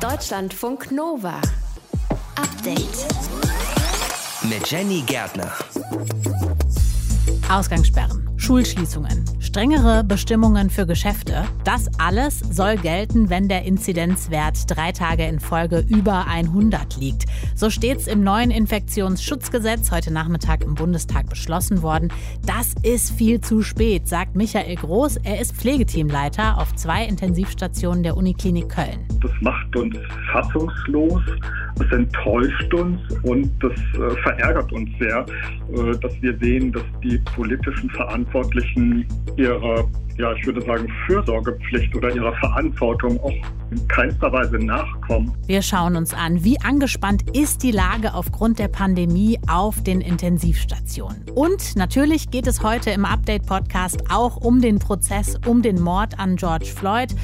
Deutschlandfunk Nova. Update. Mit Jenny Gärtner. Ausgangssperren. Schulschließungen, strengere Bestimmungen für Geschäfte. Das alles soll gelten, wenn der Inzidenzwert drei Tage in Folge über 100 liegt. So steht es im neuen Infektionsschutzgesetz heute Nachmittag im Bundestag beschlossen worden. Das ist viel zu spät, sagt Michael Groß. Er ist Pflegeteamleiter auf zwei Intensivstationen der Uniklinik Köln. Das macht uns fassungslos, es enttäuscht uns und das äh, verärgert uns sehr, äh, dass wir sehen, dass die politischen Verantwortlichen ihrer, ja, ich würde sagen, Fürsorgepflicht oder ihrer Verantwortung auch in keinster Weise nachkommen. Wir schauen uns an, wie angespannt ist die Lage aufgrund der Pandemie auf den Intensivstationen. Und natürlich geht es heute im Update-Podcast auch um den Prozess um den Mord an George Floyd.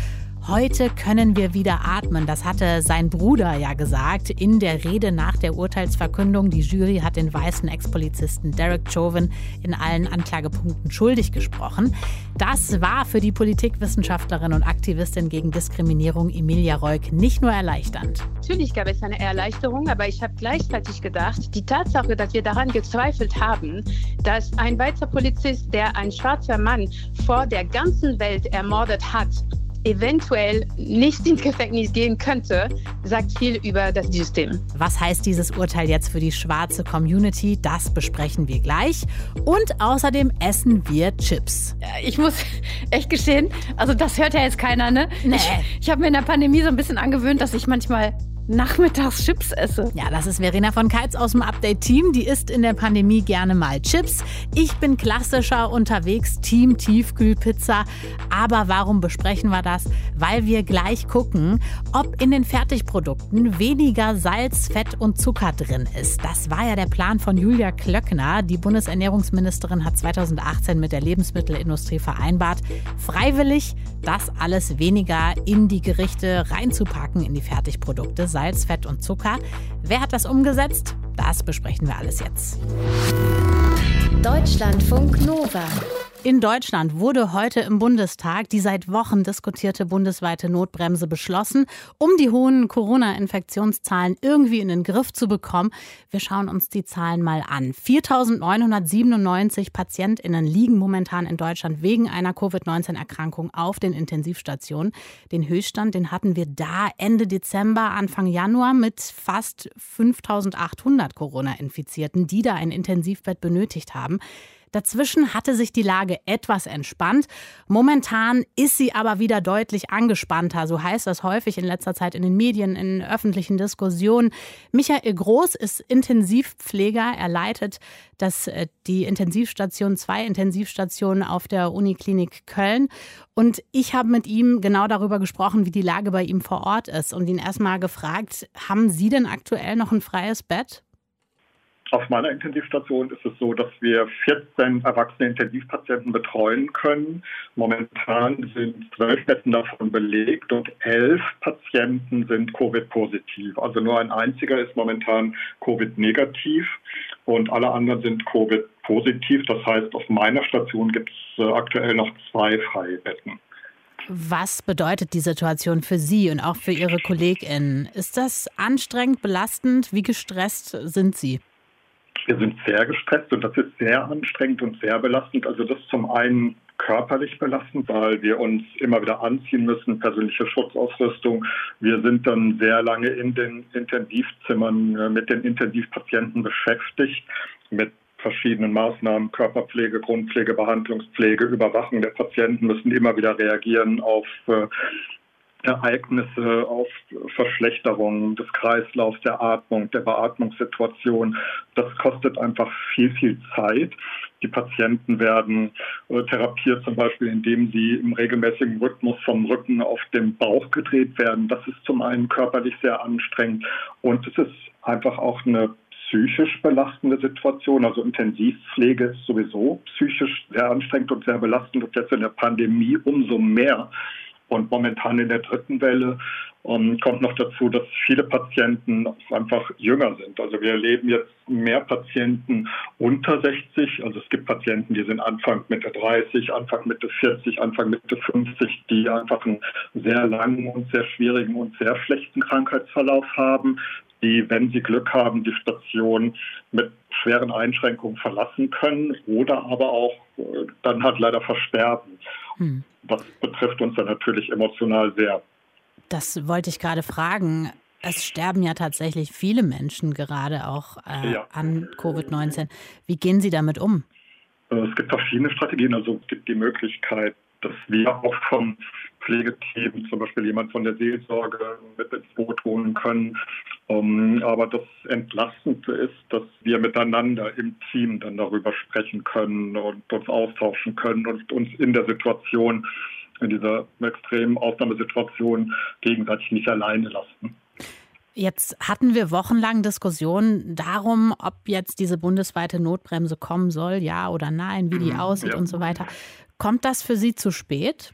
Heute können wir wieder atmen. Das hatte sein Bruder ja gesagt in der Rede nach der Urteilsverkündung. Die Jury hat den weißen Ex-Polizisten Derek Chauvin in allen Anklagepunkten schuldig gesprochen. Das war für die Politikwissenschaftlerin und Aktivistin gegen Diskriminierung Emilia Reuk nicht nur erleichternd. Natürlich gab es eine Erleichterung, aber ich habe gleichzeitig gedacht, die Tatsache, dass wir daran gezweifelt haben, dass ein weißer Polizist, der ein schwarzer Mann vor der ganzen Welt ermordet hat, eventuell nicht ins Gefängnis gehen könnte, sagt viel über das System. Was heißt dieses Urteil jetzt für die schwarze Community? Das besprechen wir gleich. Und außerdem essen wir Chips. Ich muss echt gestehen, also das hört ja jetzt keiner, ne? Nee. Ich, ich habe mir in der Pandemie so ein bisschen angewöhnt, dass ich manchmal nachmittags Chips esse. Ja, das ist Verena von Keitz aus dem Update-Team. Die isst in der Pandemie gerne mal Chips. Ich bin klassischer unterwegs, Team Tiefkühlpizza. Aber warum besprechen wir das? Weil wir gleich gucken, ob in den Fertigprodukten weniger Salz, Fett und Zucker drin ist. Das war ja der Plan von Julia Klöckner. Die Bundesernährungsministerin hat 2018 mit der Lebensmittelindustrie vereinbart, freiwillig das alles weniger in die Gerichte reinzupacken, in die Fertigprodukte. Salz, Fett und Zucker. Wer hat das umgesetzt? Das besprechen wir alles jetzt. Deutschlandfunk Nova. In Deutschland wurde heute im Bundestag die seit Wochen diskutierte bundesweite Notbremse beschlossen, um die hohen Corona-Infektionszahlen irgendwie in den Griff zu bekommen. Wir schauen uns die Zahlen mal an. 4.997 PatientInnen liegen momentan in Deutschland wegen einer Covid-19-Erkrankung auf den Intensivstationen. Den Höchststand, den hatten wir da Ende Dezember, Anfang Januar mit fast 5.800 Corona-Infizierten, die da ein Intensivbett benötigt haben. Dazwischen hatte sich die Lage etwas entspannt. Momentan ist sie aber wieder deutlich angespannter. So heißt das häufig in letzter Zeit in den Medien, in öffentlichen Diskussionen. Michael Groß ist Intensivpfleger. Er leitet das, äh, die Intensivstation, zwei Intensivstationen auf der Uniklinik Köln. Und ich habe mit ihm genau darüber gesprochen, wie die Lage bei ihm vor Ort ist und ihn erstmal gefragt, haben Sie denn aktuell noch ein freies Bett? Auf meiner Intensivstation ist es so, dass wir 14 erwachsene Intensivpatienten betreuen können. Momentan sind zwölf Betten davon belegt und elf Patienten sind Covid-positiv. Also nur ein einziger ist momentan Covid-negativ und alle anderen sind Covid-positiv. Das heißt, auf meiner Station gibt es äh, aktuell noch zwei freie Betten. Was bedeutet die Situation für Sie und auch für Ihre KollegInnen? Ist das anstrengend, belastend? Wie gestresst sind Sie? Wir sind sehr gestresst und das ist sehr anstrengend und sehr belastend. Also das zum einen körperlich belastend, weil wir uns immer wieder anziehen müssen, persönliche Schutzausrüstung. Wir sind dann sehr lange in den Intensivzimmern äh, mit den Intensivpatienten beschäftigt, mit verschiedenen Maßnahmen, Körperpflege, Grundpflege, Behandlungspflege, Überwachung der Patienten müssen immer wieder reagieren auf äh, Ereignisse, auf Verschlechterungen des Kreislaufs, der Atmung, der Beatmungssituation. Das kostet einfach viel, viel Zeit. Die Patienten werden äh, therapiert, zum Beispiel, indem sie im regelmäßigen Rhythmus vom Rücken auf den Bauch gedreht werden. Das ist zum einen körperlich sehr anstrengend und es ist einfach auch eine psychisch belastende Situation. Also Intensivpflege ist sowieso psychisch sehr anstrengend und sehr belastend und jetzt in der Pandemie umso mehr Und momentan in der dritten Welle um, kommt noch dazu, dass viele Patienten einfach jünger sind. Also wir erleben jetzt mehr Patienten unter 60. Also es gibt Patienten, die sind Anfang Mitte 30, Anfang Mitte 40, Anfang Mitte 50, die einfach einen sehr langen und sehr schwierigen und sehr schlechten Krankheitsverlauf haben, die, wenn sie Glück haben, die Station mit schweren Einschränkungen verlassen können oder aber auch äh, dann halt leider versterben. Hm. Das betrifft uns dann natürlich emotional sehr. Das wollte ich gerade fragen. Es sterben ja tatsächlich viele Menschen gerade auch äh, ja. an Covid-19. Wie gehen Sie damit um? Äh, es gibt verschiedene Strategien. Also es gibt die Möglichkeit, dass wir auch vom Pflegeteam zum Beispiel jemand von der Seelsorge mit ins Boot holen können. Um, ähm, aber das Entlastende ist, dass wir miteinander im Team dann darüber sprechen können und uns austauschen können und uns in der Situation in dieser extremen Ausnahmesituation gegenseitig nicht alleine lassen. Jetzt hatten wir wochenlang Diskussionen darum, ob jetzt diese bundesweite Notbremse kommen soll, ja oder nein, wie die mhm, aussieht ja. und so weiter. Kommt das für Sie zu spät?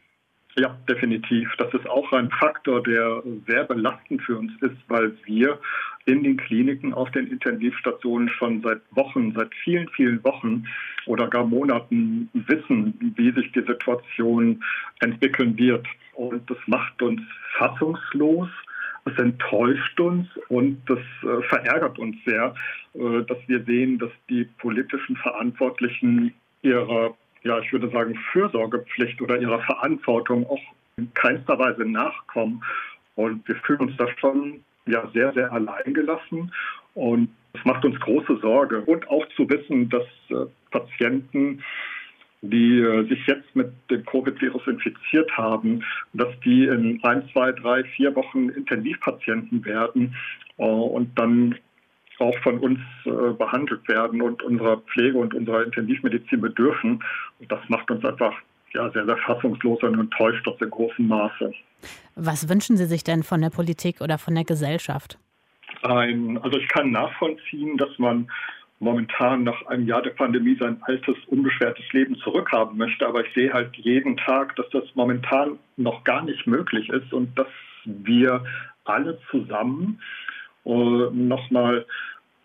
Ja, definitiv. Das ist auch ein Faktor, der sehr belastend für uns ist, weil wir in den Kliniken auf den Intensivstationen schon seit Wochen, seit vielen, vielen Wochen oder gar Monaten wissen, wie sich die Situation entwickeln wird. Und das macht uns fassungslos. Es enttäuscht uns und das äh, verärgert uns sehr, äh, dass wir sehen, dass die politischen Verantwortlichen ihrer, ja, ich würde sagen, Fürsorgepflicht oder ihrer Verantwortung auch in keinster Weise nachkommen. Und wir fühlen uns da schon ja sehr, sehr allein gelassen. Und es macht uns große Sorge. Und auch zu wissen, dass äh, Patienten, die äh, sich jetzt mit dem Covid-Virus infiziert haben, dass die in ein, zwei, drei, vier Wochen Intensivpatienten werden äh, und dann auch von uns äh, behandelt werden und unserer Pflege und unserer Intensivmedizin bedürfen. Und das macht uns einfach ja, sehr, sehr fassungslos und enttäuscht aus in großem Maße. Was wünschen Sie sich denn von der Politik oder von der Gesellschaft? Ein, also ich kann nachvollziehen, dass man momentan nach einem Jahr der Pandemie sein altes, unbeschwertes Leben zurückhaben möchte. Aber ich sehe halt jeden Tag, dass das momentan noch gar nicht möglich ist und dass wir alle zusammen nochmal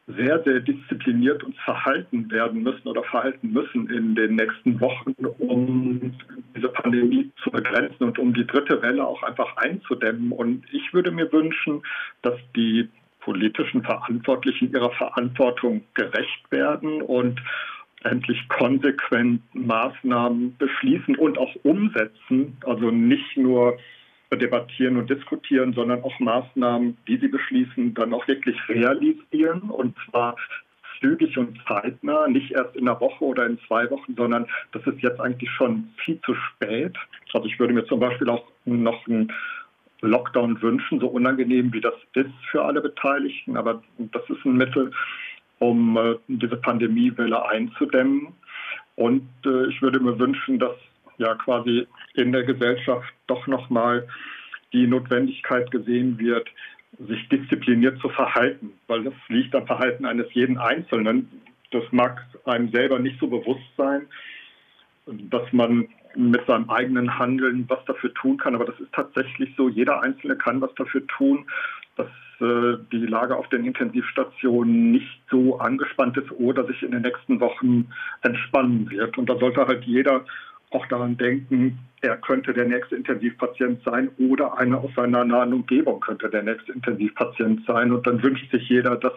sehr, sehr diszipliniert uns verhalten werden müssen oder verhalten müssen in den nächsten Wochen, um diese Pandemie zu begrenzen und um die dritte Welle auch einfach einzudämmen. Und ich würde mir wünschen, dass die politischen Verantwortlichen ihrer Verantwortung gerecht werden und endlich konsequent Maßnahmen beschließen und auch umsetzen. Also nicht nur debattieren und diskutieren, sondern auch Maßnahmen, die sie beschließen, dann auch wirklich realisieren und zwar zügig und zeitnah, nicht erst in einer Woche oder in zwei Wochen, sondern das ist jetzt eigentlich schon viel zu spät. Also ich würde mir zum Beispiel auch noch einen Lockdown wünschen, so unangenehm wie das ist für alle Beteiligten, aber das ist ein Mittel, um äh, diese Pandemiewelle einzudämmen. Und äh, ich würde mir wünschen, dass ja quasi in der Gesellschaft doch nochmal die Notwendigkeit gesehen wird, sich diszipliniert zu verhalten, weil das liegt am Verhalten eines jeden Einzelnen. Das mag einem selber nicht so bewusst sein, dass man mit seinem eigenen Handeln was dafür tun kann, aber das ist tatsächlich so. Jeder Einzelne kann was dafür tun, dass äh, die Lage auf den Intensivstationen nicht so angespannt ist oder sich in den nächsten Wochen entspannen wird. Und da sollte halt jeder auch daran denken, er könnte der nächste Intensivpatient sein oder einer aus seiner nahen Umgebung könnte der nächste Intensivpatient sein. Und dann wünscht sich jeder, dass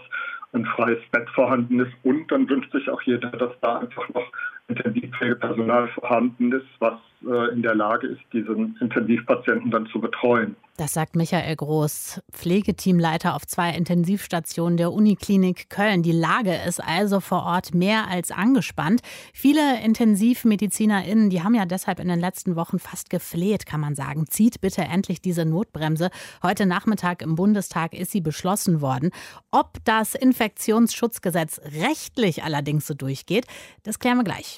ein freies Bett vorhanden ist und dann wünscht sich auch jeder, dass da einfach noch Intensivpflegepersonal vorhanden ist, was äh, in der Lage ist, diesen Intensivpatienten dann zu betreuen. Das sagt Michael Groß, Pflegeteamleiter auf zwei Intensivstationen der Uniklinik Köln. Die Lage ist also vor Ort mehr als angespannt. Viele IntensivmedizinerInnen, die haben ja deshalb in den letzten Wochen fast gefleht, kann man sagen. Zieht bitte endlich diese Notbremse. Heute Nachmittag im Bundestag ist sie beschlossen worden. Ob das Infektionsschutzgesetz rechtlich allerdings so durchgeht, das klären wir gleich.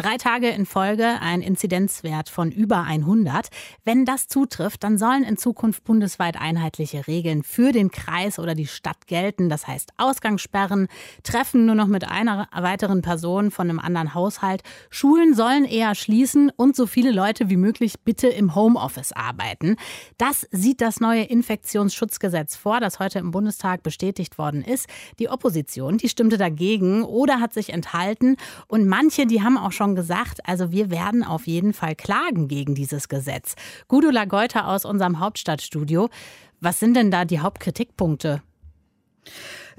Drei Tage in Folge ein Inzidenzwert von über 100. Wenn das zutrifft, dann sollen in Zukunft bundesweit einheitliche Regeln für den Kreis oder die Stadt gelten. Das heißt Ausgangssperren, Treffen nur noch mit einer weiteren Person von einem anderen Haushalt. Schulen sollen eher schließen und so viele Leute wie möglich bitte im Homeoffice arbeiten. Das sieht das neue Infektionsschutzgesetz vor, das heute im Bundestag bestätigt worden ist. Die Opposition, die stimmte dagegen oder hat sich enthalten. Und manche, die haben auch schon gesagt, also wir werden auf jeden Fall klagen gegen dieses Gesetz. Gudula Geuter aus unserem Hauptstadtstudio. Was sind denn da die Hauptkritikpunkte?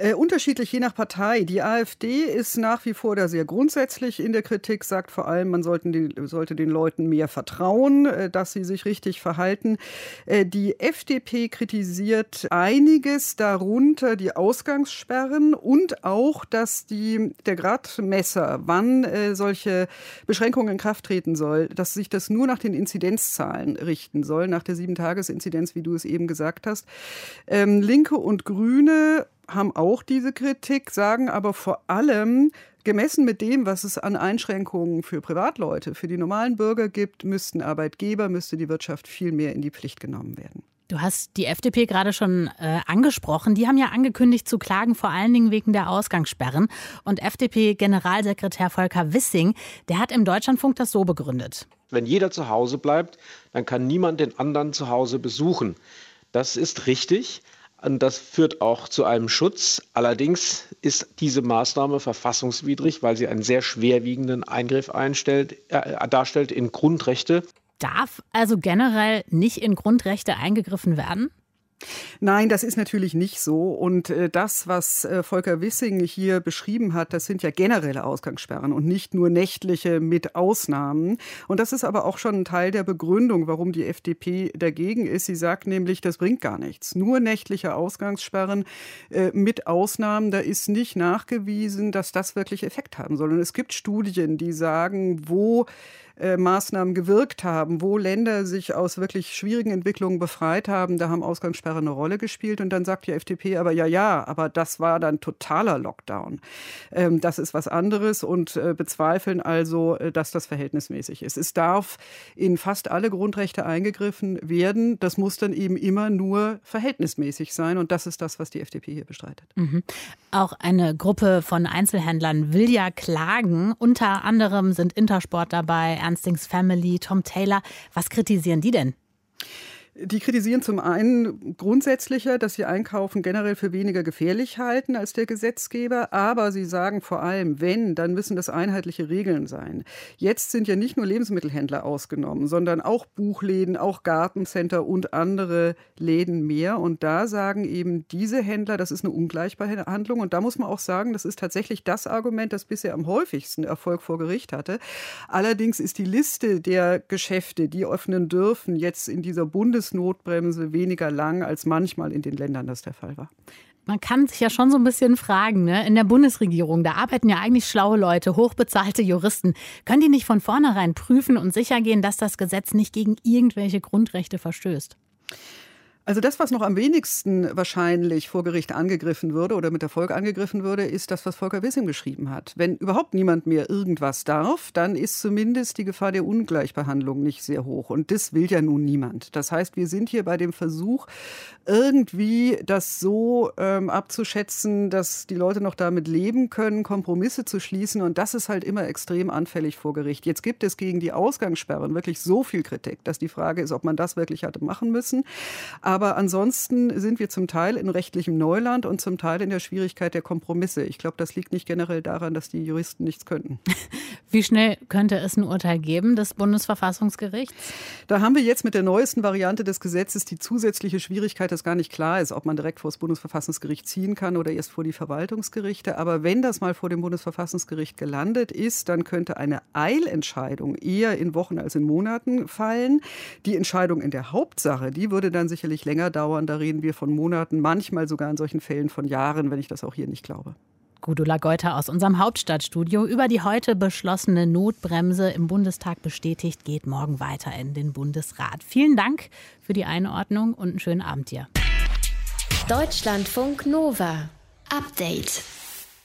Äh, unterschiedlich je nach Partei. Die AfD ist nach wie vor da sehr grundsätzlich in der Kritik, sagt vor allem, man die, sollte den Leuten mehr vertrauen, äh, dass sie sich richtig verhalten. Äh, die FDP kritisiert einiges, darunter die Ausgangssperren und auch, dass die, der Gradmesser, wann äh, solche Beschränkungen in Kraft treten soll, dass sich das nur nach den Inzidenzzahlen richten soll, nach der Sieben-Tages-Inzidenz, wie du es eben gesagt hast. Ähm, Linke und Grüne haben auch diese Kritik, sagen aber vor allem, gemessen mit dem, was es an Einschränkungen für Privatleute, für die normalen Bürger gibt, müssten Arbeitgeber, müsste die Wirtschaft viel mehr in die Pflicht genommen werden. Du hast die FDP gerade schon äh, angesprochen. Die haben ja angekündigt zu klagen, vor allen Dingen wegen der Ausgangssperren. Und FDP-Generalsekretär Volker Wissing, der hat im Deutschlandfunk das so begründet. Wenn jeder zu Hause bleibt, dann kann niemand den anderen zu Hause besuchen. Das ist richtig. Und das führt auch zu einem Schutz. Allerdings ist diese Maßnahme verfassungswidrig, weil sie einen sehr schwerwiegenden Eingriff einstellt, äh, darstellt in Grundrechte. Darf also generell nicht in Grundrechte eingegriffen werden? Nein, das ist natürlich nicht so. Und äh, das, was äh, Volker Wissing hier beschrieben hat, das sind ja generelle Ausgangssperren und nicht nur nächtliche mit Ausnahmen. Und das ist aber auch schon ein Teil der Begründung, warum die FDP dagegen ist. Sie sagt nämlich, das bringt gar nichts. Nur nächtliche Ausgangssperren äh, mit Ausnahmen, da ist nicht nachgewiesen, dass das wirklich Effekt haben soll. Und es gibt Studien, die sagen, wo äh, Maßnahmen gewirkt haben, wo Länder sich aus wirklich schwierigen Entwicklungen befreit haben, da haben Ausgangssperren eine Rolle gespielt. Und dann sagt die FDP aber, ja, ja, aber das war dann totaler Lockdown. Ähm, das ist was anderes und äh, bezweifeln also, äh, dass das verhältnismäßig ist. Es darf in fast alle Grundrechte eingegriffen werden. Das muss dann eben immer nur verhältnismäßig sein. Und das ist das, was die FDP hier bestreitet. Mhm. Auch eine Gruppe von Einzelhändlern will ja klagen. Unter anderem sind Intersport dabei, Ernstings Family, Tom Taylor. Was kritisieren die denn? Die kritisieren zum einen grundsätzlicher, dass sie Einkaufen generell für weniger gefährlich halten als der Gesetzgeber, aber sie sagen vor allem, wenn, dann müssen das einheitliche Regeln sein. Jetzt sind ja nicht nur Lebensmittelhändler ausgenommen, sondern auch Buchläden, auch Gartencenter und andere Läden mehr. Und da sagen eben diese Händler, das ist eine Ungleichbehandlung. Und da muss man auch sagen, das ist tatsächlich das Argument, das bisher am häufigsten Erfolg vor Gericht hatte. Allerdings ist die Liste der Geschäfte, die öffnen dürfen, jetzt in dieser Bundes Bundesnotbremse weniger lang, als manchmal in den Ländern das der Fall war. Man kann sich ja schon so ein bisschen fragen, ne? in der Bundesregierung, da arbeiten ja eigentlich schlaue Leute, hochbezahlte Juristen. Können die nicht von vornherein prüfen und sicher gehen, dass das Gesetz nicht gegen irgendwelche Grundrechte verstößt? Also das, was noch am wenigsten wahrscheinlich vor Gericht angegriffen würde oder mit Erfolg angegriffen würde, ist das, was Volker Wissing geschrieben hat. Wenn überhaupt niemand mehr irgendwas darf, dann ist zumindest die Gefahr der Ungleichbehandlung nicht sehr hoch. Und das will ja nun niemand. Das heißt, wir sind hier bei dem Versuch, irgendwie das so ähm, abzuschätzen, dass die Leute noch damit leben können, Kompromisse zu schließen. Und das ist halt immer extrem anfällig vor Gericht. Jetzt gibt es gegen die Ausgangssperren wirklich so viel Kritik, dass die Frage ist, ob man das wirklich hatte machen müssen. Aber ansonsten sind wir zum Teil in rechtlichem Neuland und zum Teil in der Schwierigkeit der Kompromisse. Ich glaube, das liegt nicht generell daran, dass die Juristen nichts könnten. Wie schnell könnte es ein Urteil geben des Bundesverfassungsgerichts? Da haben wir jetzt mit der neuesten Variante des Gesetzes die zusätzliche Schwierigkeit, dass gar nicht klar ist, ob man direkt vor das Bundesverfassungsgericht ziehen kann oder erst vor die Verwaltungsgerichte. Aber wenn das mal vor dem Bundesverfassungsgericht gelandet ist, dann könnte eine Eilentscheidung eher in Wochen als in Monaten fallen. Die Entscheidung in der Hauptsache, die würde dann sicherlich länger dauern. Da reden wir von Monaten, manchmal sogar in solchen Fällen von Jahren, wenn ich das auch hier nicht glaube. Gudula Geuter aus unserem Hauptstadtstudio über die heute beschlossene Notbremse im Bundestag bestätigt, geht morgen weiter in den Bundesrat. Vielen Dank für die Einordnung und einen schönen Abend dir. Deutschlandfunk Nova. Update.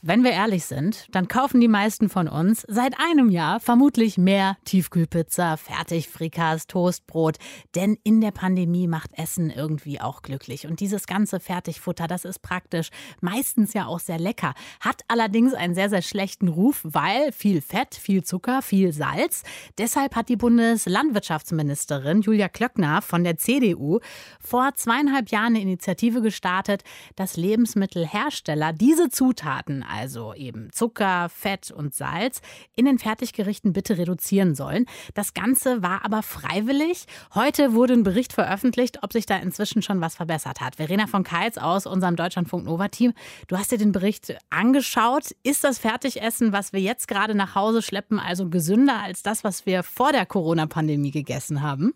Wenn wir ehrlich sind, dann kaufen die meisten von uns seit einem Jahr vermutlich mehr Tiefkühlpizza, Fertigfrikas, Toastbrot. Denn in der Pandemie macht Essen irgendwie auch glücklich. Und dieses ganze Fertigfutter, das ist praktisch, meistens ja auch sehr lecker, hat allerdings einen sehr, sehr schlechten Ruf, weil viel Fett, viel Zucker, viel Salz. Deshalb hat die Bundeslandwirtschaftsministerin Julia Klöckner von der CDU vor zweieinhalb Jahren eine Initiative gestartet, dass Lebensmittelhersteller diese Zutaten, also eben Zucker, Fett und Salz, in den Fertiggerichten bitte reduzieren sollen. Das Ganze war aber freiwillig. Heute wurde ein Bericht veröffentlicht, ob sich da inzwischen schon was verbessert hat. Verena von Keitz aus unserem Deutschlandfunk Nova Team, du hast dir den Bericht angeschaut. Ist das Fertigessen, was wir jetzt gerade nach Hause schleppen, also gesünder als das, was wir vor der Corona-Pandemie gegessen haben?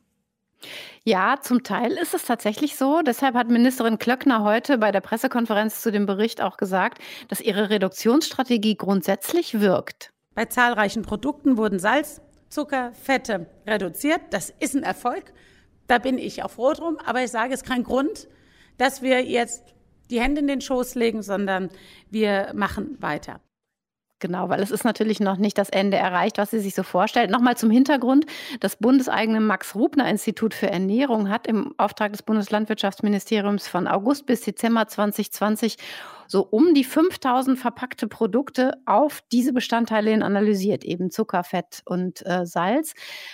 Ja, zum Teil ist es tatsächlich so. Deshalb hat Ministerin Klöckner heute bei der Pressekonferenz zu dem Bericht auch gesagt, dass ihre Reduktionsstrategie grundsätzlich wirkt. Bei zahlreichen Produkten wurden Salz, Zucker, Fette reduziert. Das ist ein Erfolg. Da bin ich auch froh drum. Aber ich sage, es ist kein Grund, dass wir jetzt die Hände in den Schoß legen, sondern wir machen weiter. Genau, weil es ist natürlich noch nicht das Ende erreicht, was sie sich so vorstellt. Nochmal zum Hintergrund. Das bundeseigene Max-Rubner-Institut für Ernährung hat im Auftrag des Bundeslandwirtschaftsministeriums von August bis Dezember 2020 so um die 5000 verpackte Produkte auf diese Bestandteile hin analysiert, eben Zucker, Fett und äh, Salz.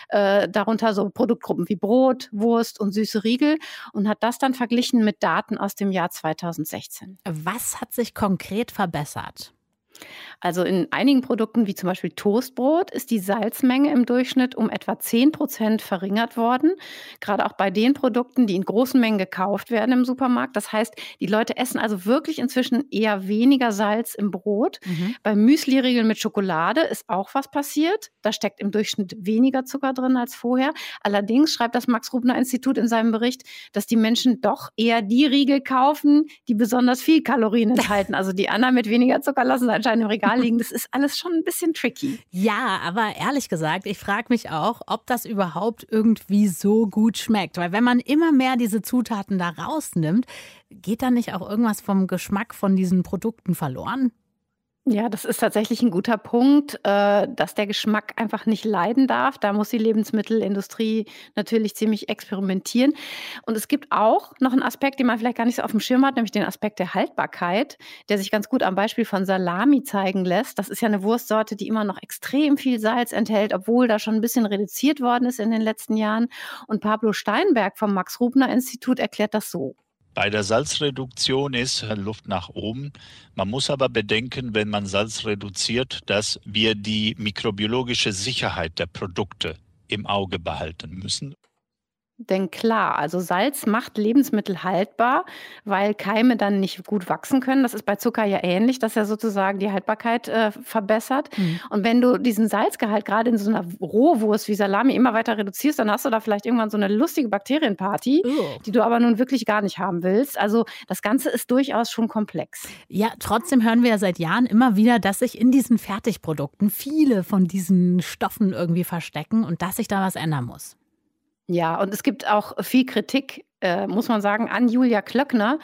Äh, darunter so Produktgruppen wie Brot, Wurst und süße Riegel und hat das dann verglichen mit Daten aus dem Jahr 2016. Was hat sich konkret verbessert? Also in einigen Produkten wie zum Beispiel Toastbrot ist die Salzmenge im Durchschnitt um etwa 10 Prozent verringert worden. Gerade auch bei den Produkten, die in großen Mengen gekauft werden im Supermarkt. Das heißt, die Leute essen also wirklich inzwischen eher weniger Salz im Brot. Mhm. Bei Müsli-Riegeln mit Schokolade ist auch was passiert. Da steckt im Durchschnitt weniger Zucker drin als vorher. Allerdings schreibt das Max-Rubner-Institut in seinem Bericht, dass die Menschen doch eher die Riegel kaufen, die besonders viel Kalorien enthalten. Also die anderen mit weniger Zucker lassen anscheinend im Regal liegen. Das ist alles schon ein bisschen tricky. Ja, aber ehrlich gesagt, ich frage mich auch, ob das überhaupt irgendwie so gut schmeckt. Weil wenn man immer mehr diese Zutaten da rausnimmt, geht da nicht auch irgendwas vom Geschmack von diesen Produkten verloren? Ja, das ist tatsächlich ein guter Punkt, äh, dass der Geschmack einfach nicht leiden darf. Da muss die Lebensmittelindustrie natürlich ziemlich experimentieren. Und es gibt auch noch einen Aspekt, den man vielleicht gar nicht so auf dem Schirm hat, nämlich den Aspekt der Haltbarkeit, der sich ganz gut am Beispiel von Salami zeigen lässt. Das ist ja eine Wurstsorte, die immer noch extrem viel Salz enthält, obwohl da schon ein bisschen reduziert worden ist in den letzten Jahren. Und Pablo Steinberg vom Max-Rubner-Institut erklärt das so. Bei der Salzreduktion ist Luft nach oben. Man muss aber bedenken, wenn man Salz reduziert, dass wir die mikrobiologische Sicherheit der Produkte im Auge behalten müssen. Denn klar, also Salz macht Lebensmittel haltbar, weil Keime dann nicht gut wachsen können. Das ist bei Zucker ja ähnlich, dass er sozusagen die Haltbarkeit äh, verbessert. Mhm. Und wenn du diesen Salzgehalt gerade in so einer Rohwurst wie Salami immer weiter reduzierst, dann hast du da vielleicht irgendwann so eine lustige Bakterienparty, oh. die du aber nun wirklich gar nicht haben willst. Also das Ganze ist durchaus schon komplex. Ja, trotzdem hören wir ja seit Jahren immer wieder, dass sich in diesen Fertigprodukten viele von diesen Stoffen irgendwie verstecken und dass sich da was ändern muss. Ja, und es gibt auch viel Kritik äh, muss man sagen, an Julia Klöckner,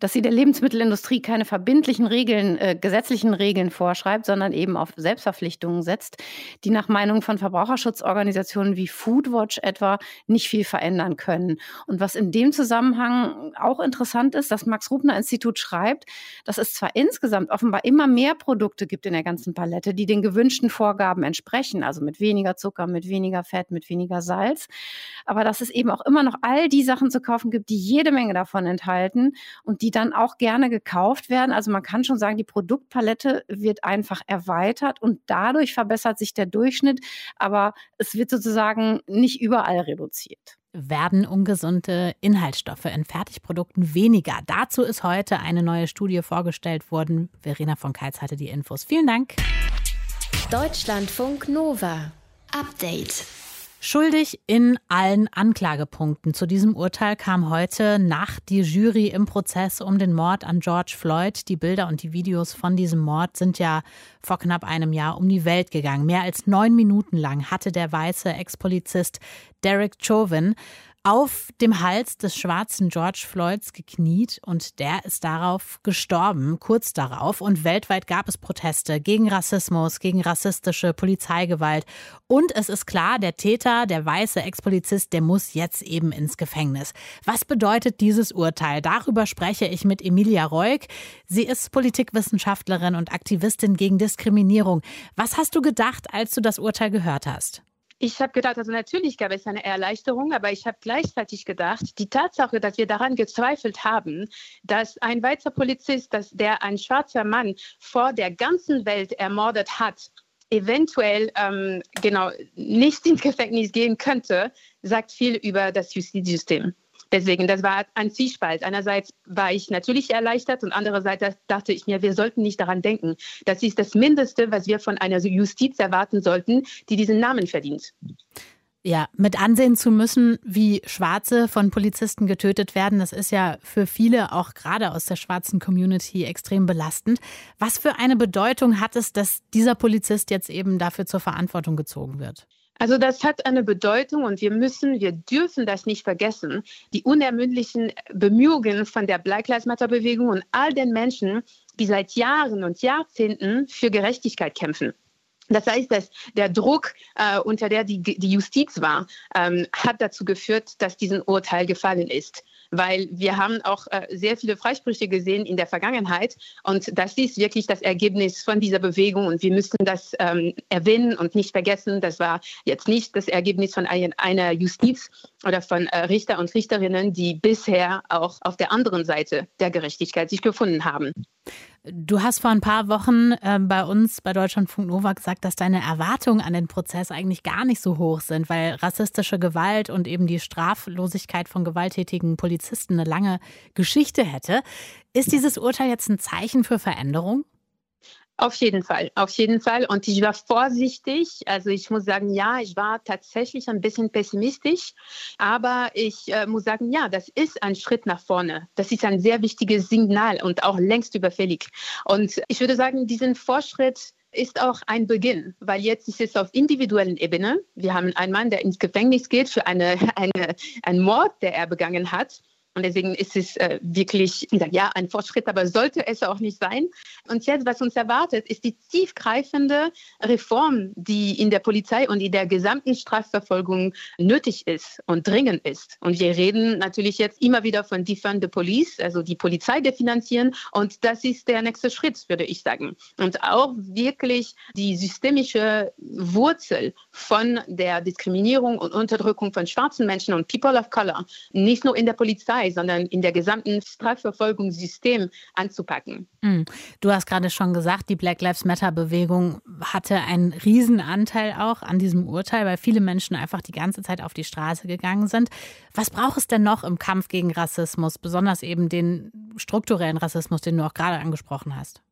dass sie der Lebensmittelindustrie keine verbindlichen Regeln, äh, gesetzlichen Regeln vorschreibt, sondern eben auf Selbstverpflichtungen setzt, die nach Meinung von Verbraucherschutzorganisationen wie Foodwatch etwa nicht viel verändern können. Und was in dem Zusammenhang auch interessant ist, das Max-Rubner-Institut schreibt, dass es zwar insgesamt offenbar immer mehr Produkte gibt in der ganzen Palette, die den gewünschten Vorgaben entsprechen, also mit weniger Zucker, mit weniger Fett, mit weniger Salz, aber dass es eben auch immer noch all die Sachen zu kaufen gibt, die jede Menge davon enthalten und die dann auch gerne gekauft werden. Also man kann schon sagen, die Produktpalette wird einfach erweitert und dadurch verbessert sich der Durchschnitt, aber es wird sozusagen nicht überall reduziert werden ungesunde Inhaltsstoffe in Fertigprodukten weniger. Dazu ist heute eine neue Studie vorgestellt worden. Verena von Keitz hatte die Infos. Vielen Dank. Deutschlandfunk Nova. Update. Schuldig in allen Anklagepunkten. Zu diesem Urteil kam heute Nacht die Jury im Prozess um den Mord an George Floyd. Die Bilder und die Videos von diesem Mord sind ja vor knapp einem Jahr um die Welt gegangen. Mehr als neun Minuten lang hatte der weiße Ex-Polizist Derek Chauvin auf dem Hals des schwarzen George Floyds gekniet und der ist darauf gestorben, kurz darauf. Und weltweit gab es Proteste gegen Rassismus, gegen rassistische Polizeigewalt. Und es ist klar, der Täter, der weiße Ex-Polizist, der muss jetzt eben ins Gefängnis. Was bedeutet dieses Urteil? Darüber spreche ich mit Emilia Reuk. Sie ist Politikwissenschaftlerin und Aktivistin gegen Diskriminierung. Was hast du gedacht, als du das Urteil gehört hast? Ich habe gedacht, also natürlich gab es eine Erleichterung, aber ich habe gleichzeitig gedacht, die Tatsache, dass wir daran gezweifelt haben, dass ein weißer Polizist, dass der ein schwarzer Mann vor der ganzen Welt ermordet hat, eventuell ähm, genau nicht ins Gefängnis gehen könnte, sagt viel über das Justizsystem. Deswegen, das war ein Zwiespalt. Einerseits war ich natürlich erleichtert und andererseits dachte ich mir, wir sollten nicht daran denken. Das ist das Mindeste, was wir von einer Justiz erwarten sollten, die diesen Namen verdient. Ja, mit ansehen zu müssen, wie Schwarze von Polizisten getötet werden, das ist ja für viele, auch gerade aus der schwarzen Community, extrem belastend. Was für eine Bedeutung hat es, dass dieser Polizist jetzt eben dafür zur Verantwortung gezogen wird? Also das hat eine Bedeutung und wir müssen, wir dürfen das nicht vergessen. Die unermüdlichen Bemühungen von der Black Lives Matter Bewegung und all den Menschen, die seit Jahren und Jahrzehnten für Gerechtigkeit kämpfen. Das heißt, dass der Druck, äh, unter der die, die Justiz war, ähm, hat dazu geführt, dass diesen Urteil gefallen ist weil wir haben auch äh, sehr viele Freisprüche gesehen in der Vergangenheit und das ist wirklich das Ergebnis von dieser Bewegung und wir müssen das ähm, erwähnen und nicht vergessen, das war jetzt nicht das Ergebnis von ein, einer Justiz oder von äh, Richter und Richterinnen, die bisher auch auf der anderen Seite der Gerechtigkeit sich gefunden haben. Du hast vor ein paar Wochen äh, bei uns bei Deutschlandfunk Nova gesagt, dass deine Erwartungen an den Prozess eigentlich gar nicht so hoch sind, weil rassistische Gewalt und eben die Straflosigkeit von gewalttätigen Polizisten eine lange Geschichte hätte. Ist dieses Urteil jetzt ein Zeichen für Veränderung? Auf jeden Fall, auf jeden Fall. Und ich war vorsichtig. Also ich muss sagen, ja, ich war tatsächlich ein bisschen pessimistisch. Aber ich äh, muss sagen, ja, das ist ein Schritt nach vorne. Das ist ein sehr wichtiges Signal und auch längst überfällig. Und ich würde sagen, diesen Fortschritt ist auch ein Beginn, weil jetzt ist es auf individuellen Ebene. Wir haben einen Mann, der ins Gefängnis geht für eine, eine, einen Mord, der er begangen hat. Und deswegen ist es äh, wirklich ja, ein Fortschritt, aber sollte es auch nicht sein. Und jetzt, was uns erwartet, ist die tiefgreifende Reform, die in der Polizei und in der gesamten Strafverfolgung nötig ist und dringend ist. Und wir reden natürlich jetzt immer wieder von Defund the Police, also die Polizei definanzieren. Und das ist der nächste Schritt, würde ich sagen. Und auch wirklich die systemische Wurzel von der Diskriminierung und Unterdrückung von schwarzen Menschen und People of Color, nicht nur in der Polizei, Polizei, sondern in der gesamten Strafverfolgungssystem anzupacken. Hm. Du hast gerade schon gesagt, die Black Lives Matter-Bewegung hatte einen Riesenanteil auch an diesem Urteil, weil viele Menschen einfach die ganze Zeit auf die Straße gegangen sind. Was braucht es denn noch im Kampf gegen Rassismus, besonders eben den strukturellen Rassismus, den du auch gerade angesprochen hast?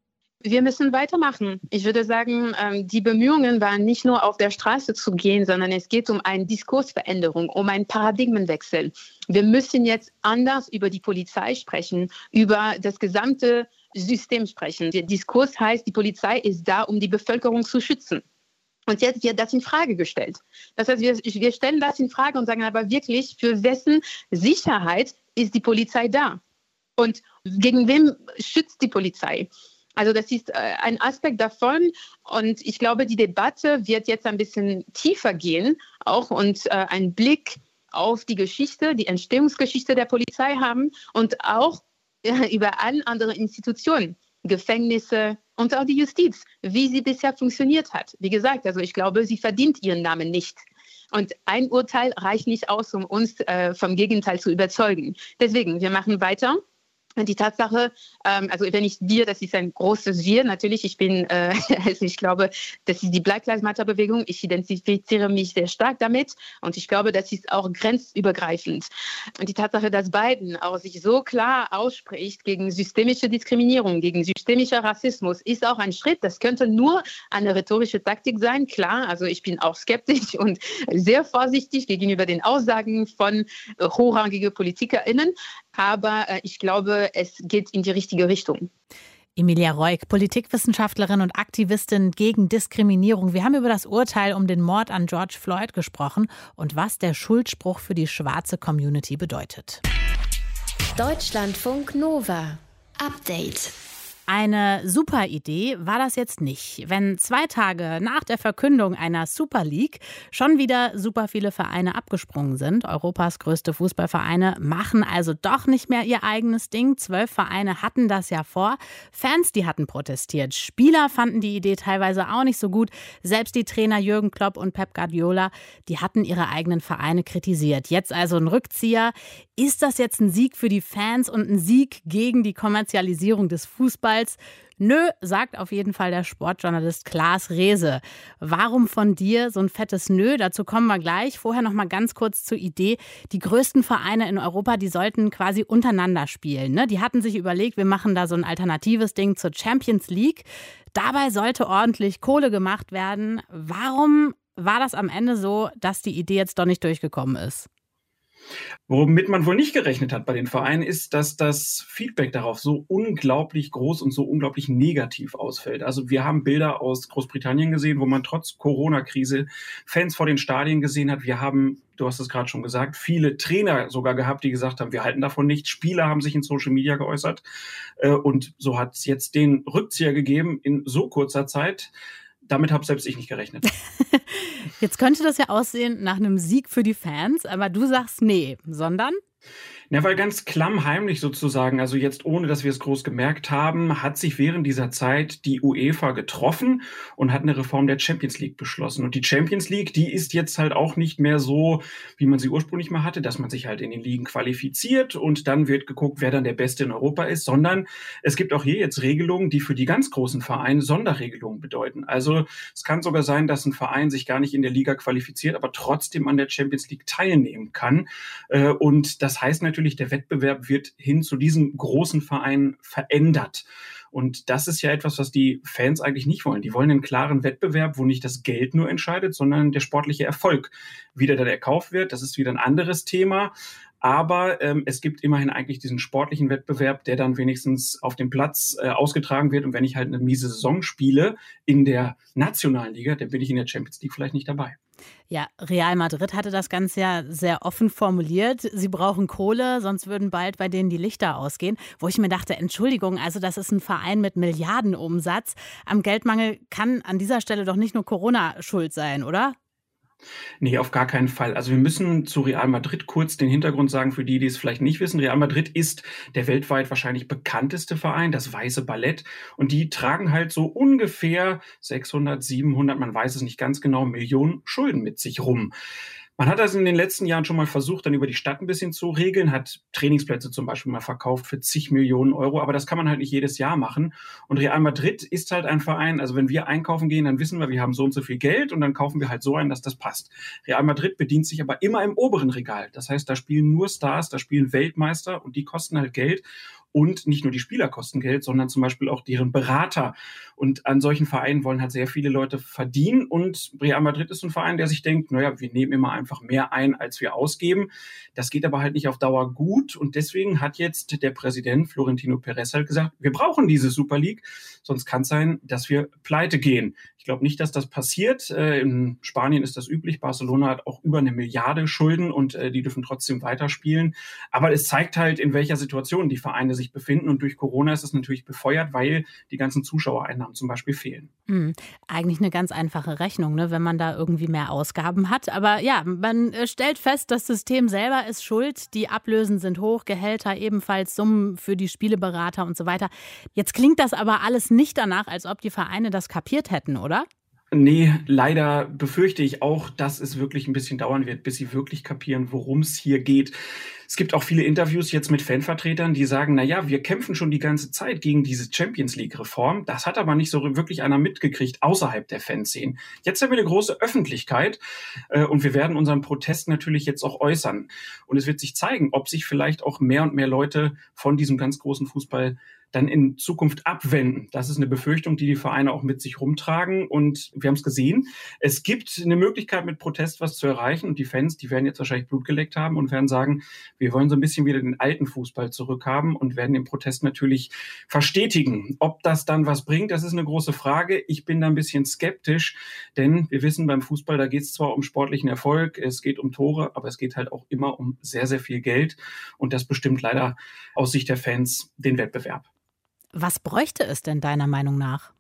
Wir müssen weitermachen. Ich würde sagen, ähm, die Bemühungen waren nicht nur auf der Straße zu gehen, sondern es geht um eine Diskursveränderung, um einen Paradigmenwechsel. Wir müssen jetzt anders über die Polizei sprechen, über das gesamte System sprechen. Der Diskurs heißt, die Polizei ist da, um die Bevölkerung zu schützen. Und jetzt wird das in Frage gestellt. Das heißt, wir, wir stellen das in Frage und sagen aber wirklich, für wessen Sicherheit ist die Polizei da? Und gegen wem schützt die Polizei? Also das ist äh, ein Aspekt davon und ich glaube, die Debatte wird jetzt ein bisschen tiefer gehen auch und äh, einen Blick auf die Geschichte, die Entstehungsgeschichte der Polizei haben und auch äh, über alle anderen Institutionen, Gefängnisse und auch die Justiz, wie sie bisher funktioniert hat. Wie gesagt, also ich glaube, sie verdient ihren Namen nicht. Und ein Urteil reicht nicht aus, um uns äh, vom Gegenteil zu überzeugen. Deswegen, wir machen weiter die Tatsache, ähm, also wenn ich wir, das ist ein großes Wir, natürlich, ich bin, äh, also ich glaube, das ist die Black Lives Matter Bewegung, ich identifiziere mich sehr stark damit und ich glaube, das ist auch grenzübergreifend. Und die Tatsache, dass Biden auch sich so klar ausspricht gegen systemische Diskriminierung, gegen systemischer Rassismus, ist auch ein Schritt. Das könnte nur eine rhetorische Taktik sein, klar. Also ich bin auch skeptisch und sehr vorsichtig gegenüber den Aussagen von äh, hochrangigen PolitikerInnen, aber äh, ich glaube, es geht in die richtige Richtung. Emilia Reuk, Politikwissenschaftlerin und Aktivistin gegen Diskriminierung. Wir haben über das Urteil um den Mord an George Floyd gesprochen und was der Schuldspruch für die schwarze Community bedeutet. Deutschlandfunk Nova. Update. Eine super Idee war das jetzt nicht, wenn zwei Tage nach der Verkündung einer Super League schon wieder super viele Vereine abgesprungen sind. Europas größte Fußballvereine machen also doch nicht mehr ihr eigenes Ding. Zwölf Vereine hatten das ja vor. Fans, die hatten protestiert. Spieler fanden die Idee teilweise auch nicht so gut. Selbst die Trainer Jürgen Klopp und Pep Guardiola, die hatten ihre eigenen Vereine kritisiert. Jetzt also ein Rückzieher. Ist das jetzt ein Sieg für die Fans und ein Sieg gegen die Kommerzialisierung des Fußballs? Nö, sagt auf jeden Fall der Sportjournalist Klaas Rehse. Warum von dir so ein fettes Nö? Dazu kommen wir gleich. Vorher noch mal ganz kurz zur Idee. Die größten Vereine in Europa, die sollten quasi untereinander spielen. Ne? Die hatten sich überlegt, wir machen da so ein alternatives Ding zur Champions League. Dabei sollte ordentlich Kohle gemacht werden. Warum war das am Ende so, dass die Idee jetzt doch nicht durchgekommen ist? Womit man wohl nicht gerechnet hat bei den Vereinen, ist, dass das Feedback darauf so unglaublich groß und so unglaublich negativ ausfällt. Also wir haben Bilder aus Großbritannien gesehen, wo man trotz Corona-Krise Fans vor den Stadien gesehen hat. Wir haben, du hast es gerade schon gesagt, viele Trainer sogar gehabt, die gesagt haben, wir halten davon nichts. Spieler haben sich in Social Media geäußert. Äh, und so hat es jetzt den Rückzieher gegeben in so kurzer Zeit damit habe selbst ich nicht gerechnet. Jetzt könnte das ja aussehen nach einem Sieg für die Fans, aber du sagst nee, sondern? Ja, weil ganz klammheimlich sozusagen, also jetzt ohne, dass wir es groß gemerkt haben, hat sich während dieser Zeit die UEFA getroffen und hat eine Reform der Champions League beschlossen. Und die Champions League, die ist jetzt halt auch nicht mehr so, wie man sie ursprünglich mal hatte, dass man sich halt in den Ligen qualifiziert und dann wird geguckt, wer dann der Beste in Europa ist, sondern es gibt auch hier jetzt Regelungen, die für die ganz großen Vereine Sonderregelungen bedeuten. Also es kann sogar sein, dass ein Verein sich gar nicht in der Liga qualifiziert, aber trotzdem an der Champions League teilnehmen kann. Äh, und das heißt natürlich, natürlich, der Wettbewerb wird hin zu diesen großen Vereinen verändert. Und das ist ja etwas, was die Fans eigentlich nicht wollen. Die wollen einen klaren Wettbewerb, wo nicht das Geld nur entscheidet, sondern der sportliche Erfolg. Wie der erkauft wird, das ist wieder ein anderes Thema. Aber ähm, es gibt immerhin eigentlich diesen sportlichen Wettbewerb, der dann wenigstens auf dem Platz äh, ausgetragen wird. Und wenn ich halt eine miese Saison spiele in der nationalen Liga, dann bin ich in der Champions League vielleicht nicht dabei. Ja, Real Madrid hatte das Ganze ja sehr offen formuliert. Sie brauchen Kohle, sonst würden bald bei denen die Lichter ausgehen. Wo ich mir dachte, Entschuldigung, also das ist ein Verein mit Milliardenumsatz. Am Geldmangel kann an dieser Stelle doch nicht nur Corona schuld sein, oder? Nee, auf gar keinen Fall. Also wir müssen zu Real Madrid kurz den Hintergrund sagen, für die, die es vielleicht nicht wissen. Real Madrid ist der weltweit wahrscheinlich bekannteste Verein, das Weiße Ballett. Und die tragen halt so ungefähr 600, 700, man weiß es nicht ganz genau, Millionen Schulden mit sich rum. Man hat das in den letzten Jahren schon mal versucht, dann über die Stadt ein bisschen zu regeln, hat Trainingsplätze zum Beispiel mal verkauft für zig Millionen Euro, aber das kann man halt nicht jedes Jahr machen. Und Real Madrid ist halt ein Verein, also wenn wir einkaufen gehen, dann wissen wir, wir haben so und so viel Geld und dann kaufen wir halt so ein, dass das passt. Real Madrid bedient sich aber immer im oberen Regal. Das heißt, da spielen nur Stars, da spielen Weltmeister und die kosten halt Geld. Und nicht nur die Spieler kosten Geld, sondern zum Beispiel auch deren Berater. Und an solchen Vereinen wollen halt sehr viele Leute verdienen. Und Real Madrid ist ein Verein, der sich denkt, naja, wir nehmen immer einfach mehr ein, als wir ausgeben. Das geht aber halt nicht auf Dauer gut. Und deswegen hat jetzt der Präsident Florentino Perez halt gesagt, wir brauchen diese Super League, sonst kann es sein, dass wir pleite gehen. Ich glaube nicht, dass das passiert. Äh, in Spanien ist das üblich. Barcelona hat auch über eine Milliarde Schulden und äh, die dürfen trotzdem weiterspielen. Aber es zeigt halt, in welcher Situation die Vereine sich sich befinden. Und durch Corona ist es natürlich befeuert, weil die ganzen Zuschauereinnahmen zum Beispiel fehlen. Mhm. Eigentlich eine ganz einfache Rechnung, ne, wenn man da irgendwie mehr Ausgaben hat. Aber ja, man äh, stellt fest, das System selber ist schuld. Die Ablösen sind hoch, Gehälter ebenfalls, Summen für die Spieleberater und so weiter. Jetzt klingt das aber alles nicht danach, als ob die Vereine das kapiert hätten, oder? Nee, leider befürchte ich auch, dass es wirklich ein bisschen dauern wird, bis sie wirklich kapieren, worum es hier geht. Es gibt auch viele Interviews jetzt mit Fanvertretern, die sagen, na ja, wir kämpfen schon die ganze Zeit gegen diese Champions League Reform. Das hat aber nicht so wirklich einer mitgekriegt außerhalb der Fanszenen. Jetzt haben wir eine große Öffentlichkeit äh, und wir werden unseren Protest natürlich jetzt auch äußern. Und es wird sich zeigen, ob sich vielleicht auch mehr und mehr Leute von diesem ganz großen Fußball dann in Zukunft abwenden. Das ist eine Befürchtung, die die Vereine auch mit sich rumtragen. Und wir haben es gesehen. Es gibt eine Möglichkeit, mit Protest was zu erreichen. Und die Fans, die werden jetzt wahrscheinlich Blut geleckt haben und werden sagen, wir wollen so ein bisschen wieder den alten Fußball zurückhaben und werden den Protest natürlich verstetigen. Ob das dann was bringt, das ist eine große Frage. Ich bin da ein bisschen skeptisch, denn wir wissen beim Fußball, da geht es zwar um sportlichen Erfolg, es geht um Tore, aber es geht halt auch immer um sehr, sehr viel Geld. Und das bestimmt leider aus Sicht der Fans den Wettbewerb. Was bräuchte es denn deiner Meinung nach?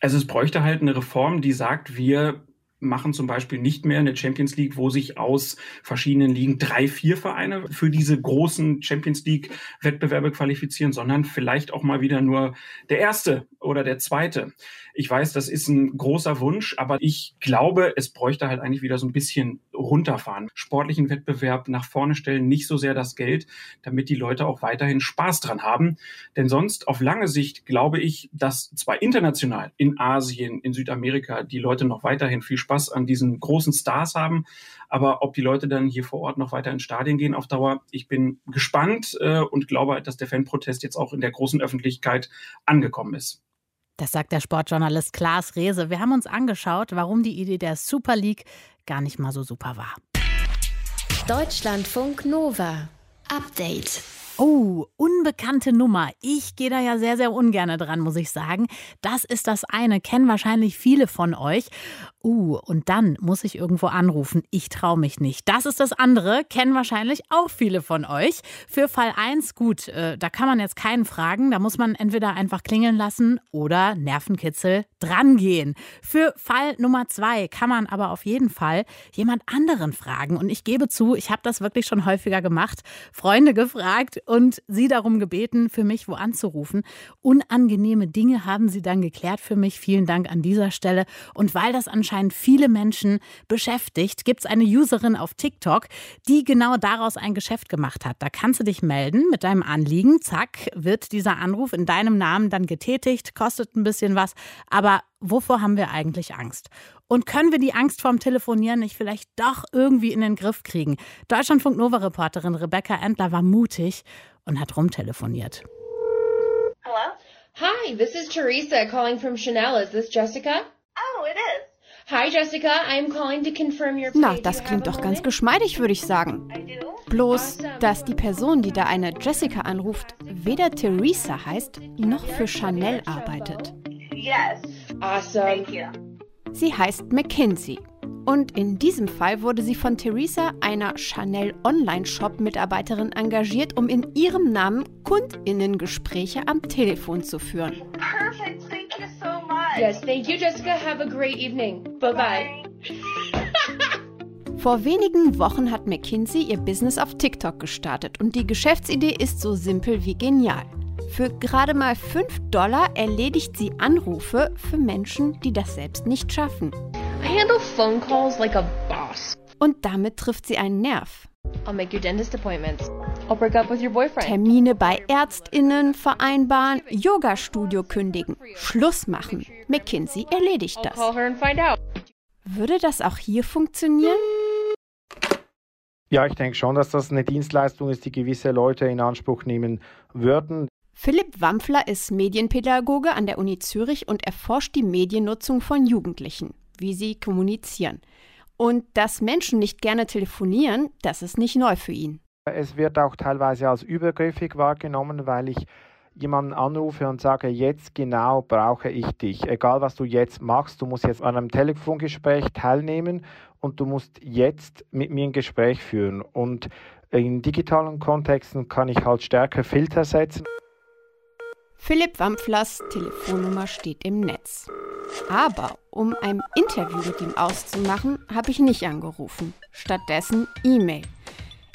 Also es bräuchte halt eine Reform, die sagt, wir machen zum Beispiel nicht mehr eine Champions League, wo sich aus verschiedenen Ligen drei, vier Vereine für diese großen Champions League Wettbewerbe qualifizieren, sondern vielleicht auch mal wieder nur der erste oder der zweite. Ich weiß, das ist ein großer Wunsch, aber ich glaube, es bräuchte halt eigentlich wieder so ein bisschen runterfahren. Sportlichen Wettbewerb nach vorne stellen, nicht so sehr das Geld, damit die Leute auch weiterhin Spaß dran haben. Denn sonst auf lange Sicht glaube ich, dass zwar international in Asien, in Südamerika die Leute noch weiterhin viel Spaß an diesen großen Stars haben, aber ob die Leute dann hier vor Ort noch weiter ins Stadion gehen auf Dauer, ich bin gespannt äh, und glaube, dass der Fanprotest jetzt auch in der großen Öffentlichkeit angekommen ist. Das sagt der Sportjournalist Klaas Rehse. Wir haben uns angeschaut, warum die Idee der Super League gar nicht mal so super war. Deutschlandfunk Nova. Update. Oh, unbekannte Nummer. Ich gehe da ja sehr, sehr ungern dran, muss ich sagen. Das ist das eine, kennen wahrscheinlich viele von euch. Uh, und dann muss ich irgendwo anrufen. Ich traue mich nicht. Das ist das andere, kennen wahrscheinlich auch viele von euch. Für Fall 1, gut, äh, da kann man jetzt keinen fragen. Da muss man entweder einfach klingeln lassen oder Nervenkitzel drangehen. Für Fall Nummer 2 kann man aber auf jeden Fall jemand anderen fragen. Und ich gebe zu, ich habe das wirklich schon häufiger gemacht. Freunde gefragt und sie darum gebeten, für mich wo anzurufen. Unangenehme Dinge haben sie dann geklärt für mich. Vielen Dank an dieser Stelle. Und weil das anscheinend anscheinend viele Menschen beschäftigt, gibt es eine Userin auf TikTok, die genau daraus ein Geschäft gemacht hat. Da kannst du dich melden mit deinem Anliegen. Zack, wird dieser Anruf in deinem Namen dann getätigt, kostet ein bisschen was. Aber wovor haben wir eigentlich Angst? Und können wir die Angst vorm Telefonieren nicht vielleicht doch irgendwie in den Griff kriegen? Deutschlandfunk Nova-Reporterin Rebecca Endler war mutig und hat rumtelefoniert. Hello? Hi, this is Teresa calling from Chanel. Is this Jessica? Oh, it is. Hi Jessica, I'm calling to confirm your Na, das klingt doch ganz geschmeidig, würde ich sagen. Bloß, dass die Person, die da eine Jessica anruft, weder Theresa heißt, noch für Chanel arbeitet. Yes. Awesome. Sie heißt McKinsey. Und in diesem Fall wurde sie von Theresa, einer Chanel Online-Shop-Mitarbeiterin, engagiert, um in ihrem Namen Kundinnengespräche am Telefon zu führen. Perfect. Thank you so much. Yes, thank you, Jessica. Have a great evening. Bye bye. Vor wenigen Wochen hat McKinsey ihr Business auf TikTok gestartet und die Geschäftsidee ist so simpel wie genial. Für gerade mal 5 Dollar erledigt sie Anrufe für Menschen, die das selbst nicht schaffen. I handle phone calls like a boss. Und damit trifft sie einen Nerv. I'll make your dentist appointments. I'll break up with your boyfriend. Termine bei Ärztinnen vereinbaren, Yoga-Studio kündigen, Schluss machen. McKinsey erledigt das. call her and find out. Würde das auch hier funktionieren? Ja, ich denke schon, dass das eine Dienstleistung ist, die gewisse Leute in Anspruch nehmen würden. Philipp Wampfler ist Medienpädagoge an der Uni Zürich und erforscht die Mediennutzung von Jugendlichen, wie sie kommunizieren. Und dass Menschen nicht gerne telefonieren, das ist nicht neu für ihn. Es wird auch teilweise als übergriffig wahrgenommen, weil ich jemanden anrufe und sage, jetzt genau brauche ich dich. Egal was du jetzt machst, du musst jetzt an einem Telefongespräch teilnehmen und du musst jetzt mit mir ein Gespräch führen. Und in digitalen Kontexten kann ich halt stärker Filter setzen. Philipp Wampflers Telefonnummer steht im Netz. Aber um ein Interview mit ihm auszumachen, habe ich nicht angerufen. Stattdessen E-Mail.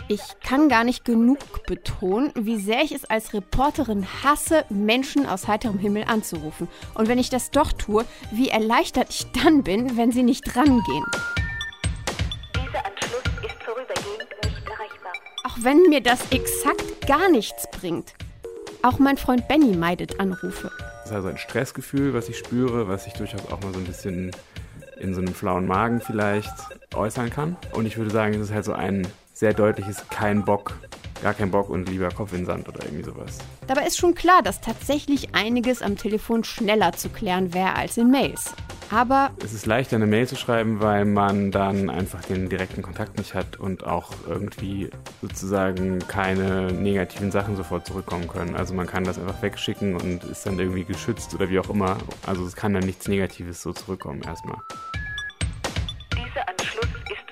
Ich kann gar nicht genug betonen, wie sehr ich es als Reporterin hasse, Menschen aus heiterem Himmel anzurufen. Und wenn ich das doch tue, wie erleichtert ich dann bin, wenn sie nicht rangehen. Dieser Anschluss ist vorübergehend nicht erreichbar. Auch wenn mir das exakt gar nichts bringt. Auch mein Freund Benny meidet Anrufe. Das ist also ein Stressgefühl, was ich spüre, was ich durchaus auch mal so ein bisschen in so einem flauen Magen vielleicht äußern kann. Und ich würde sagen, es ist halt so ein sehr deutliches kein Bock, gar keinen Bock und lieber Kopf in Sand oder irgendwie sowas. Dabei ist schon klar, dass tatsächlich einiges am Telefon schneller zu klären wäre als in Mails. Aber Es ist leichter, eine Mail zu schreiben, weil man dann einfach den direkten Kontakt nicht hat und auch irgendwie sozusagen keine negativen Sachen sofort zurückkommen können. Also man kann das einfach wegschicken und ist dann irgendwie geschützt oder wie auch immer. Also es kann dann nichts Negatives so zurückkommen erstmal.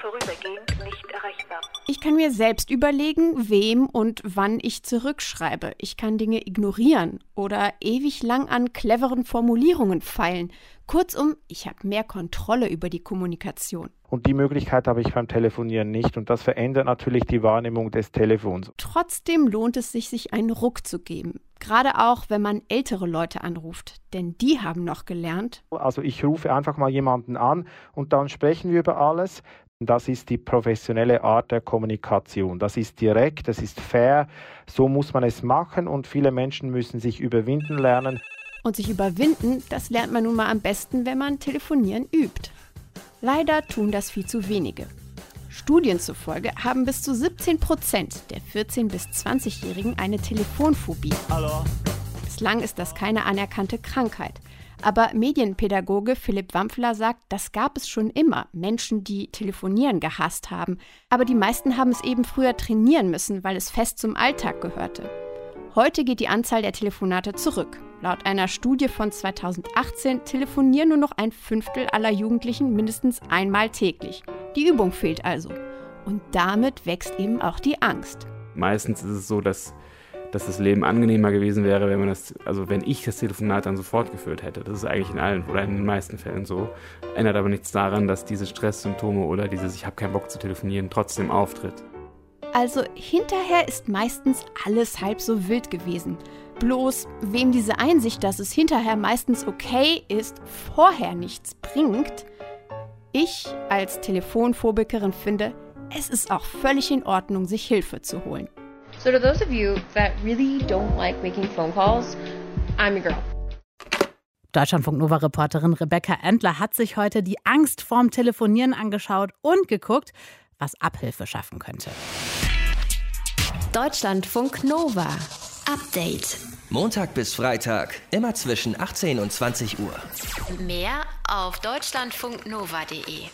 Vorübergehend nicht erreichbar. ich kann mir selbst überlegen, wem und wann ich zurückschreibe. Ich kann Dinge ignorieren oder ewig lang an cleveren Formulierungen feilen. Kurzum, ich habe mehr Kontrolle über die Kommunikation. Und die Möglichkeit habe ich beim Telefonieren nicht. Und das verändert natürlich die Wahrnehmung des Telefons. Trotzdem lohnt es sich, sich einen Ruck zu geben. Gerade auch, wenn man ältere Leute anruft. Denn die haben noch gelernt, Also ich rufe einfach mal jemanden an und dann sprechen wir über alles. Das ist die professionelle Art der Kommunikation. Das ist direkt, das ist fair. So muss man es machen und viele Menschen müssen sich überwinden lernen. Und sich überwinden, das lernt man nun mal am besten, wenn man telefonieren übt. Leider tun das viel zu wenige. Studien zufolge haben bis zu 17 Prozent der 14- bis 20-Jährigen eine Telefonphobie. Bislang ist das keine anerkannte Krankheit. Aber Medienpädagoge Philipp Wampfler sagt, das gab es schon immer. Menschen, die telefonieren gehasst haben. Aber die meisten haben es eben früher trainieren müssen, weil es fest zum Alltag gehörte. Heute geht die Anzahl der Telefonate zurück. Laut einer Studie von 2018 telefonieren nur noch ein Fünftel aller Jugendlichen mindestens einmal täglich. Die Übung fehlt also. Und damit wächst eben auch die Angst. Meistens ist es so, dass, dass das Leben angenehmer gewesen wäre, wenn man das, also wenn ich das Telefonat dann sofort geführt hätte. Das ist eigentlich in allen oder in den meisten Fällen so. Ändert aber nichts daran, dass diese Stresssymptome oder dieses Ich habe keinen Bock zu telefonieren trotzdem auftritt. Also hinterher ist meistens alles halb so wild gewesen. Bloß wem diese Einsicht, dass es hinterher meistens okay ist, vorher nichts bringt, ich als Telefonphobikerin finde, es ist auch völlig in Ordnung, sich Hilfe zu holen. So, to those of you that really don't like making phone calls, I'm your girl. Deutschlandfunk Nova-Reporterin Rebecca Endler hat sich heute die Angst vorm Telefonieren angeschaut und geguckt, was Abhilfe schaffen könnte. Deutschlandfunk Nova. Update. Montag bis Freitag, immer zwischen 18 und 20 Uhr. Mehr auf deutschlandfunknova.de.